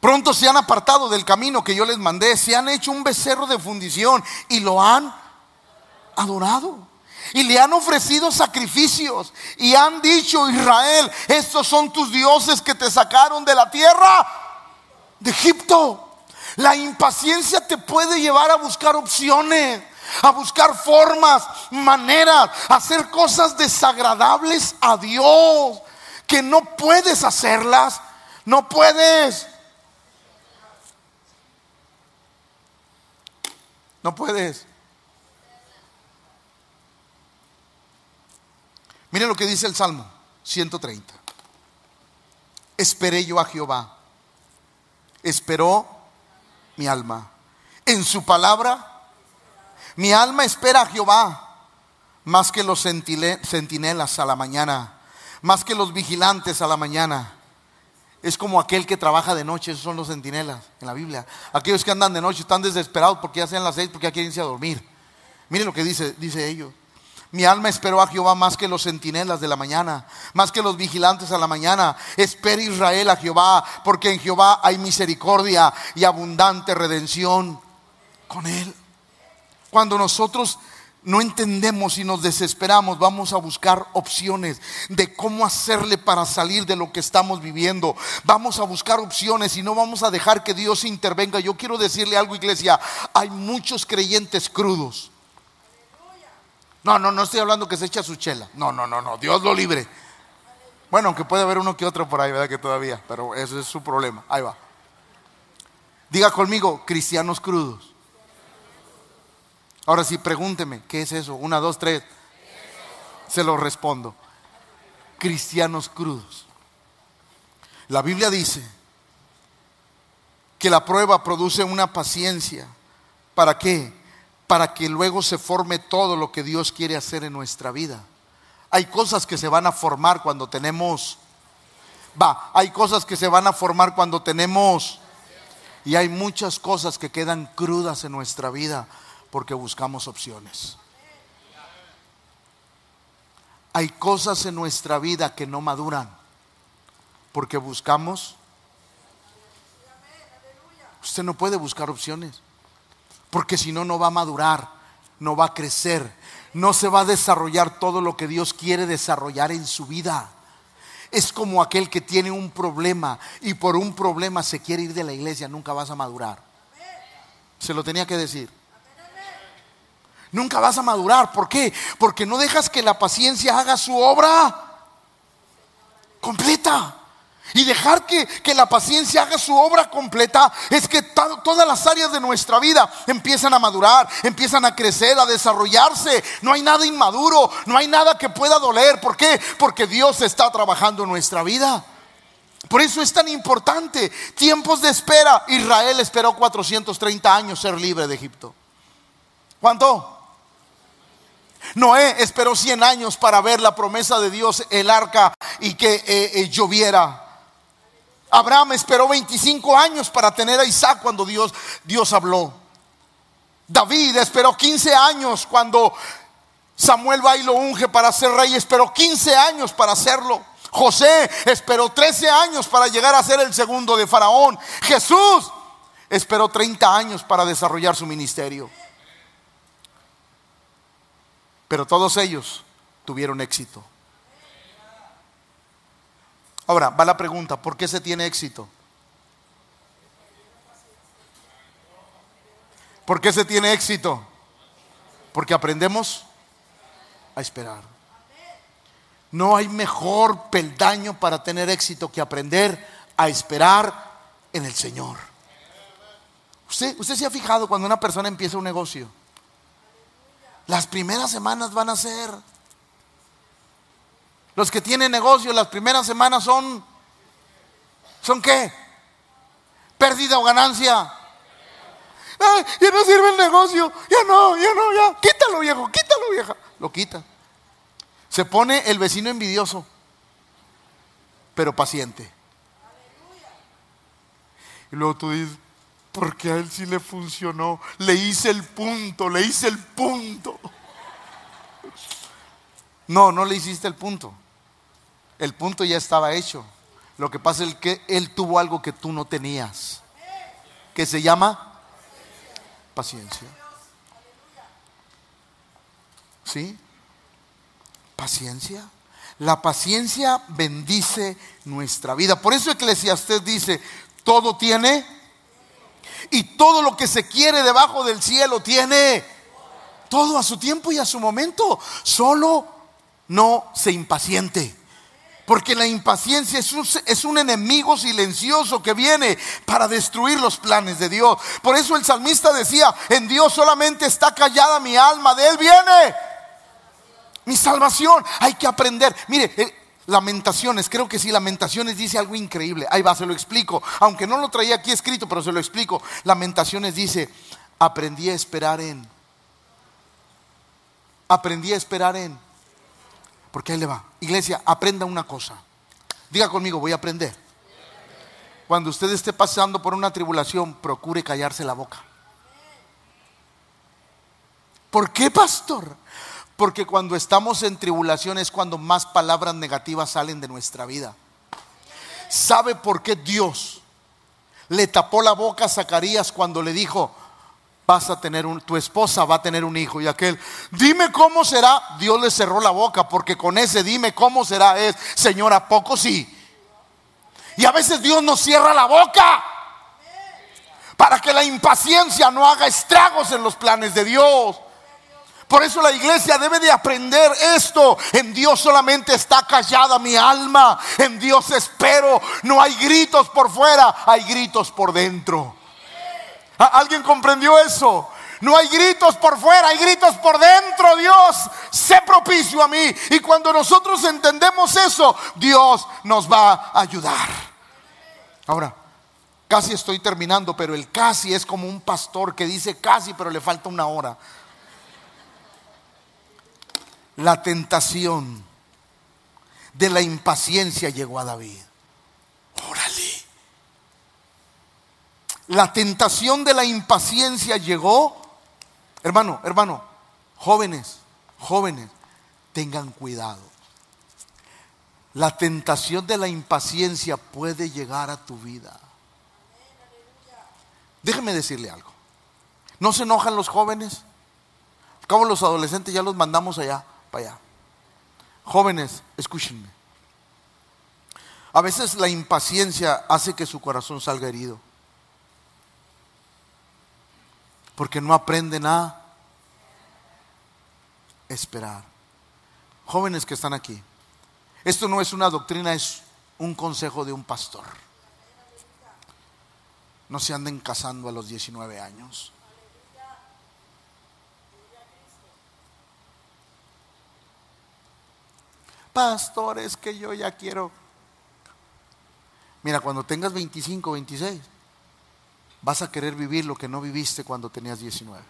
Pronto se han apartado del camino que yo les mandé, se han hecho un becerro de fundición y lo han adorado. Y le han ofrecido sacrificios y han dicho, Israel, estos son tus dioses que te sacaron de la tierra de Egipto. La impaciencia te puede llevar a buscar opciones, a buscar formas, maneras, a hacer cosas desagradables a Dios, que no puedes hacerlas, no puedes. No puedes. Miren lo que dice el Salmo 130. Esperé yo a Jehová. Esperó mi alma. En su palabra, mi alma espera a Jehová más que los centinelas a la mañana, más que los vigilantes a la mañana. Es como aquel que trabaja de noche, esos son los centinelas en la Biblia. Aquellos que andan de noche están desesperados porque ya sean las seis, porque ya quieren irse a dormir. Miren lo que dice, dice ellos. Mi alma esperó a Jehová más que los centinelas de la mañana, más que los vigilantes a la mañana. Espera Israel a Jehová, porque en Jehová hay misericordia y abundante redención con él. Cuando nosotros no entendemos y nos desesperamos, vamos a buscar opciones de cómo hacerle para salir de lo que estamos viviendo. Vamos a buscar opciones y no vamos a dejar que Dios intervenga. Yo quiero decirle algo, iglesia, hay muchos creyentes crudos. No, no, no estoy hablando que se echa su chela. No, no, no, no, Dios lo libre. Bueno, aunque puede haber uno que otro por ahí, ¿verdad? Que todavía, pero ese es su problema. Ahí va. Diga conmigo, cristianos crudos. Ahora sí, pregúnteme, ¿qué es eso? Una, dos, tres. Se lo respondo. Cristianos crudos. La Biblia dice que la prueba produce una paciencia. ¿Para qué? Para que luego se forme todo lo que Dios quiere hacer en nuestra vida. Hay cosas que se van a formar cuando tenemos... Va, hay cosas que se van a formar cuando tenemos... Y hay muchas cosas que quedan crudas en nuestra vida porque buscamos opciones. Hay cosas en nuestra vida que no maduran porque buscamos. Usted no puede buscar opciones porque si no, no va a madurar, no va a crecer, no se va a desarrollar todo lo que Dios quiere desarrollar en su vida. Es como aquel que tiene un problema y por un problema se quiere ir de la iglesia, nunca vas a madurar. Se lo tenía que decir. Nunca vas a madurar. ¿Por qué? Porque no dejas que la paciencia haga su obra completa. Y dejar que, la paciencia haga su obra completa es que todas las áreas de nuestra vida empiezan a madurar, empiezan a crecer, a desarrollarse. No hay nada inmaduro, no hay nada que pueda doler. ¿Por qué? Porque Dios está trabajando en nuestra vida. Por eso es tan importante. Tiempos de espera. Israel esperó 430 años ser libre de Egipto. ¿Cuánto? Noé esperó 100 años para ver la promesa de Dios, el arca y que eh, eh, lloviera. Abraham esperó 25 años para tener a Isaac cuando Dios, Dios habló. David esperó 15 años cuando Samuel va y lo unge para ser rey. Esperó 15 años para hacerlo. José esperó 13 años para llegar a ser el segundo de Faraón. Jesús esperó 30 años para desarrollar su ministerio. Pero todos ellos tuvieron éxito. Ahora, va la pregunta, ¿por qué se tiene éxito? ¿Por qué se tiene éxito? Porque aprendemos a esperar. No hay mejor peldaño para tener éxito que aprender a esperar en el Señor. Usted, usted se ha fijado cuando una persona empieza un negocio. Las primeras semanas van a ser. Los que tienen negocio, las primeras semanas son. ¿Son qué? Pérdida o ganancia. ya no sirve el negocio. Ya no, ya no, ya. Quítalo, viejo, quítalo, vieja. Lo quita. Se pone el vecino envidioso, pero paciente. Y luego tú dices, porque a él sí le funcionó. Le hice el punto, le hice el punto. No, no le hiciste el punto. El punto ya estaba hecho. Lo que pasa es que él tuvo algo que tú no tenías. Que se llama paciencia. ¿Sí? Paciencia. La paciencia bendice nuestra vida. Por eso Eclesiastés dice, todo tiene y todo lo que se quiere debajo del cielo tiene todo a su tiempo y a su momento. Solo no se impaciente. Porque la impaciencia es un, es un, enemigo silencioso que viene para destruir los planes de Dios. Por eso el salmista decía, en Dios solamente está callada mi alma, de Él viene mi salvación. Hay que aprender. Mire, eh, Lamentaciones, creo que sí, Lamentaciones dice algo increíble. Ahí va, se lo explico. Aunque no lo traía aquí escrito, pero se lo explico. Lamentaciones dice, aprendí a esperar en. Aprendí a esperar en. Porque ahí le va. Iglesia, aprenda una cosa. Diga conmigo, voy a aprender. Cuando usted esté pasando por una tribulación, procure callarse la boca. ¿Por qué, pastor? Porque cuando estamos en tribulación es cuando más palabras negativas salen de nuestra vida. ¿Sabe por qué Dios le tapó la boca a Zacarías cuando le dijo, vas a tener un, tu esposa va a tener un hijo? Y aquel, dime cómo será. Dios le cerró la boca porque con ese dime cómo será es, Señor, ¿a poco sí? Y a veces Dios nos cierra la boca para que la impaciencia no haga estragos en los planes de Dios. Por eso la iglesia debe de aprender esto. En Dios solamente está callada mi alma. En Dios espero. No hay gritos por fuera, hay gritos por dentro. ¿Alguien comprendió eso? No hay gritos por fuera, hay gritos por dentro. Dios, sé propicio a mí. Y cuando nosotros entendemos eso, Dios nos va a ayudar. Ahora, casi estoy terminando, pero el casi es como un pastor que dice casi, pero le falta una hora la tentación de la impaciencia llegó a David. Órale. La tentación de la impaciencia llegó. Hermano, hermano, jóvenes, jóvenes, tengan cuidado. La tentación de la impaciencia puede llegar a tu vida. Déjeme decirle algo. ¿No se enojan los jóvenes? Como los adolescentes ya los mandamos allá allá. Jóvenes, escúchenme. A veces la impaciencia hace que su corazón salga herido. Porque no aprenden a esperar. Jóvenes que están aquí. Esto no es una doctrina, es un consejo de un pastor. No se anden casando a los 19 años. pastores que yo ya quiero. Mira, cuando tengas 25, 26, vas a querer vivir lo que no viviste cuando tenías 19.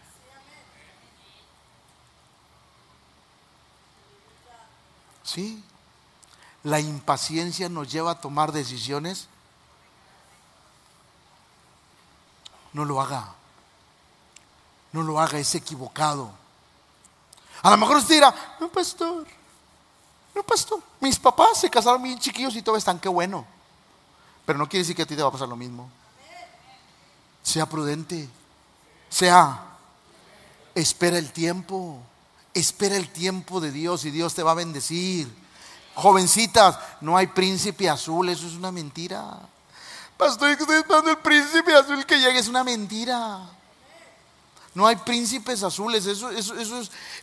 Sí, la impaciencia nos lleva a tomar decisiones. No lo haga. No lo haga, es equivocado. A lo mejor usted dirá, no, pastor, no, pastor, mis papás se casaron bien chiquillos y todo están, qué bueno. Pero no quiere decir que a ti te va a pasar lo mismo. Sea prudente. Sea, espera el tiempo. Espera el tiempo de Dios y Dios te va a bendecir. Jovencitas, no hay príncipe azul, eso es una mentira. Pastor, estoy esperando el príncipe azul que llegue, es una mentira. No hay príncipes azules, eso, es,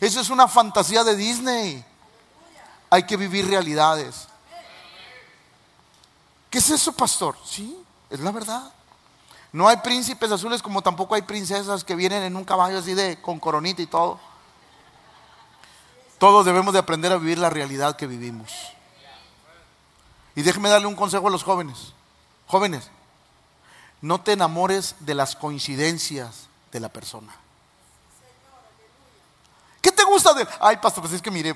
eso es una fantasía de Disney hay que vivir realidades. ¿Qué es eso, pastor? Sí, es la verdad. No hay príncipes azules como tampoco hay princesas que vienen en un caballo así de con coronita y todo. Todos debemos de aprender a vivir la realidad que vivimos. Y déjeme darle un consejo a los jóvenes. Jóvenes, no te enamores de las coincidencias de la persona. ¿Qué te gusta de Ay, pastor, pues es que mire,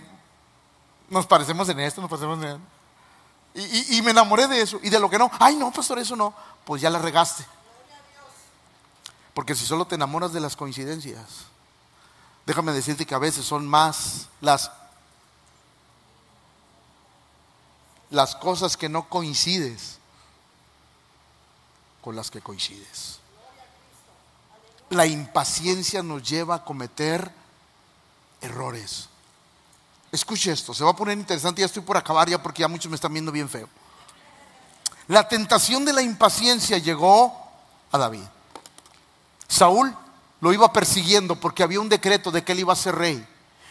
nos parecemos en esto, nos parecemos en Y, y, me enamoré de eso. Y de lo que no, ay, no, pastor, eso no. Pues ya la regaste. Porque si solo te enamoras de las coincidencias, déjame decirte que a veces son más las, las cosas que no coincides con las que coincides. La impaciencia nos lleva a cometer errores. Escuche esto, se va a poner interesante, ya estoy por acabar ya porque ya muchos me están viendo bien feo. La tentación de la impaciencia llegó a David. Saúl lo iba persiguiendo porque había un decreto de que él iba a ser rey.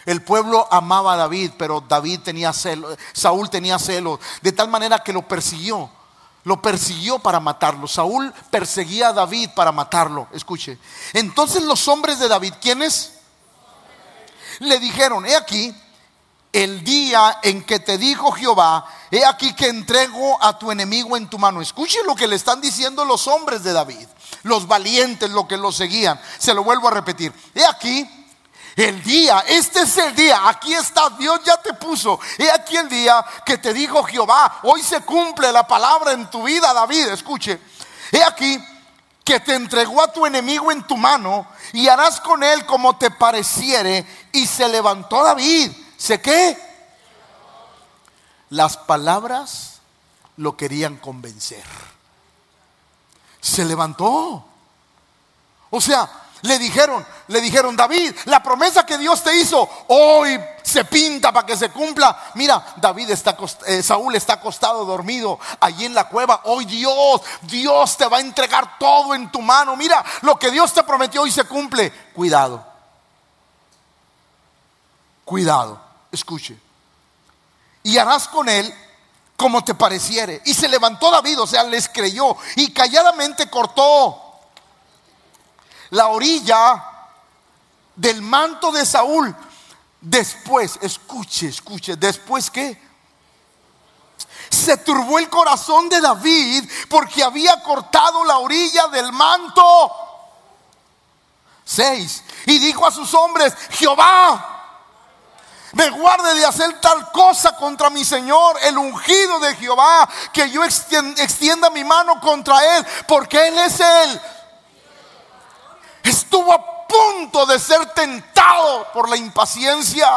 El pueblo amaba a David, pero David tenía celo, Saúl tenía celo, de tal manera que lo persiguió. Lo persiguió para matarlo. Saúl perseguía a David para matarlo. Escuche. Entonces los hombres de David, ¿quiénes? Le dijeron, he aquí, el día en que te dijo Jehová, he aquí que entrego a tu enemigo en tu mano. Escuche lo que le están diciendo los hombres de David los valientes, los que lo seguían. Se lo vuelvo a repetir. He aquí el día, este es el día, aquí está, Dios ya te puso. He aquí el día que te dijo Jehová, hoy se cumple la palabra en tu vida, David, escuche. He aquí que te entregó a tu enemigo en tu mano y harás con él como te pareciere. Y se levantó David. ¿Sé qué? Las palabras lo querían convencer se levantó. O sea, le dijeron, le dijeron, David, la promesa que Dios te hizo hoy se pinta para que se cumpla. Mira, David está, eh, Saúl está acostado dormido allí en la cueva. Hoy Dios, Dios te va a entregar todo en tu mano. Mira, lo que Dios te prometió hoy se cumple. Cuidado. Cuidado. Escuche. Y harás con él como te pareciere. Y se levantó David, o sea, les creyó y calladamente cortó la orilla del manto de Saúl. Después, escuche, escuche, después qué? Se turbó el corazón de David porque había cortado la orilla del manto. Seis. Y dijo a sus hombres, Jehová, me guarde de hacer tal cosa contra mi Señor, el ungido de Jehová, que yo extienda mi mano contra Él, porque Él es Él. Estuvo a punto de ser tentado por la impaciencia.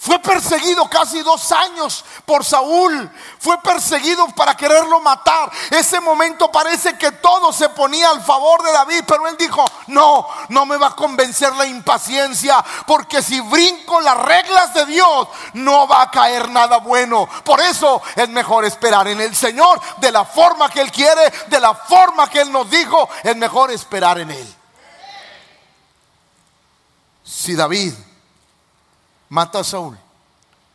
Fue perseguido casi dos años por Saúl. Fue perseguido para quererlo matar. Ese momento parece que todo se ponía al favor de David, pero él dijo, no, no me va a convencer la impaciencia, porque si brinco las reglas de Dios, no va a caer nada bueno. Por eso es mejor esperar en el Señor de la forma que Él quiere, de la forma que Él nos dijo, es mejor esperar en Él. Si David mata a Saúl,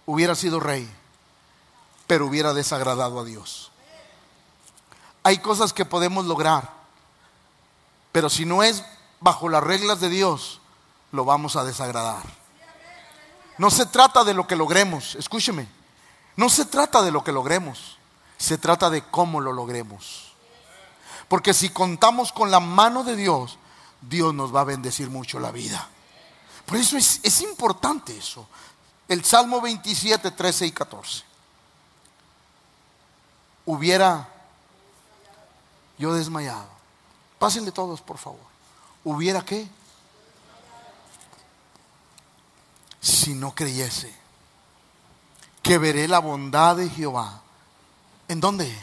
hubiera sido rey, pero hubiera desagradado a Dios. Hay cosas que podemos lograr, pero si no es bajo las reglas de Dios, lo vamos a desagradar. No se trata de lo que logremos, escúcheme, no se trata de lo que logremos, se trata de cómo lo logremos. Porque si contamos con la mano de Dios, Dios nos va a bendecir mucho la vida. Por eso es, importante eso. El Salmo 27, 13 y 14. Hubiera yo desmayado. Pásenle todos, por favor. ¿Hubiera qué? Si no creyese que veré la bondad de Jehová. ¿En dónde?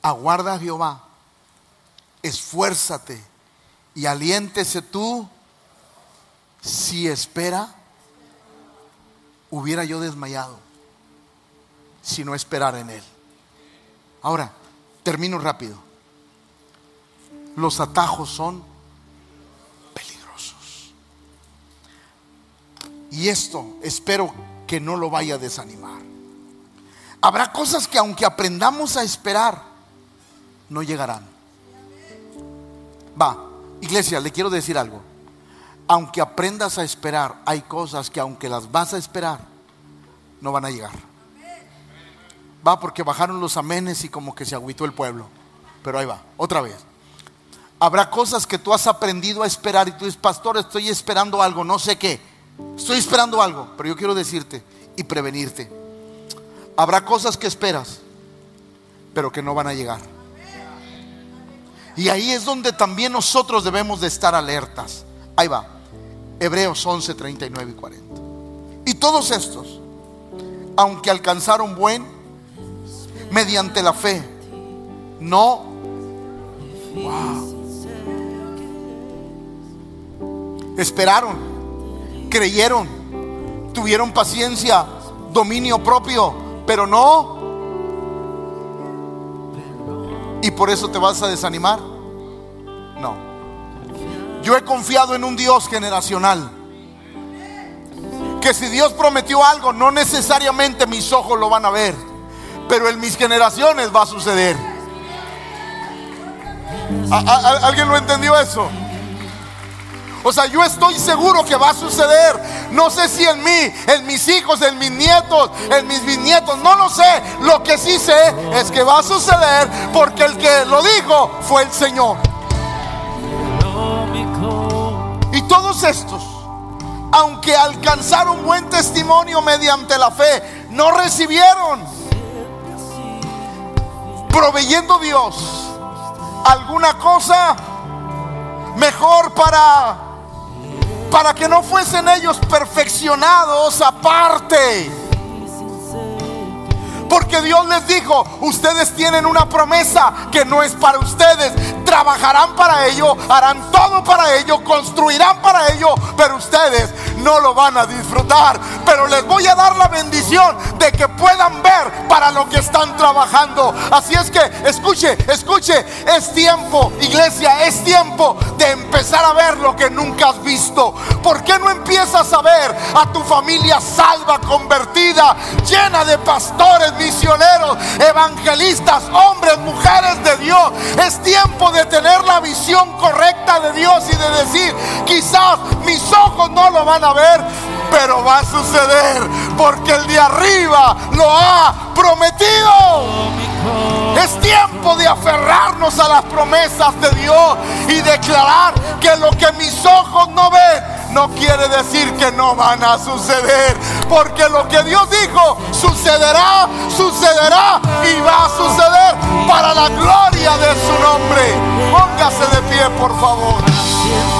Aguarda Jehová. Esfuérzate y aliéntese tú si espera, hubiera yo desmayado si no esperara en Él. Ahora, termino rápido. Los atajos son peligrosos. Y esto espero que no lo vaya a desanimar. Habrá cosas que aunque aprendamos a esperar, no llegarán. Va, iglesia, le quiero decir algo. Aunque aprendas a esperar, hay cosas que aunque las vas a esperar, no van a llegar. Va porque bajaron los amenes y como que se agüitó el pueblo. Pero ahí va, otra vez. Habrá cosas que tú has aprendido a esperar y tú dices, pastor, estoy esperando algo, no sé qué. Estoy esperando algo, pero yo quiero decirte y prevenirte. Habrá cosas que esperas, pero que no van a llegar. Y ahí es donde también nosotros debemos de estar alertas. Ahí va. Hebreos 11, 39 y 40. Y todos estos, aunque alcanzaron buen, mediante la fe, no. Esperaron, creyeron, tuvieron paciencia, dominio propio, pero no. ¿Y por eso te vas a desanimar? No. Yo he confiado en un Dios generacional. Que si Dios prometió algo, no necesariamente mis ojos lo van a ver, pero en mis generaciones va a suceder. alguien lo entendió eso? O sea, yo estoy seguro que va a suceder. No sé si en mí, en mis hijos, en mis nietos, en mis bisnietos, no lo sé. Lo que sí sé es que va a suceder porque el que lo dijo fue el Señor. Y todos estos, aunque alcanzaron buen testimonio mediante la fe, no recibieron, proveyendo Dios alguna cosa mejor para para que no fuesen ellos perfeccionados aparte. Porque Dios les dijo, ustedes tienen una promesa que no es para ustedes. Trabajarán para ello, harán todo para ello, construirán para ello, pero ustedes no lo van a disfrutar. Pero les voy a dar la bendición de que puedan ver para lo que están trabajando. Así es que escuche, escuche, es tiempo, iglesia, es tiempo de empezar a ver lo que nunca has visto. ¿Por qué no empiezas a ver a tu familia salva, convertida, llena de pastores, misioneros, evangelistas, hombres, mujeres de Dios? Es tiempo de tener la visión correcta de Dios y de decir, quizás mis ojos no lo van a ver, pero va a suceder porque el de arriba lo ha prometido. Es tiempo de aferrarnos a las promesas de Dios y declarar que lo que mis ojos no ven no quiere decir que no van a suceder. Porque lo que Dios dijo sucederá, sucederá y va a suceder para la gloria de su nombre. Póngase de pie, por favor.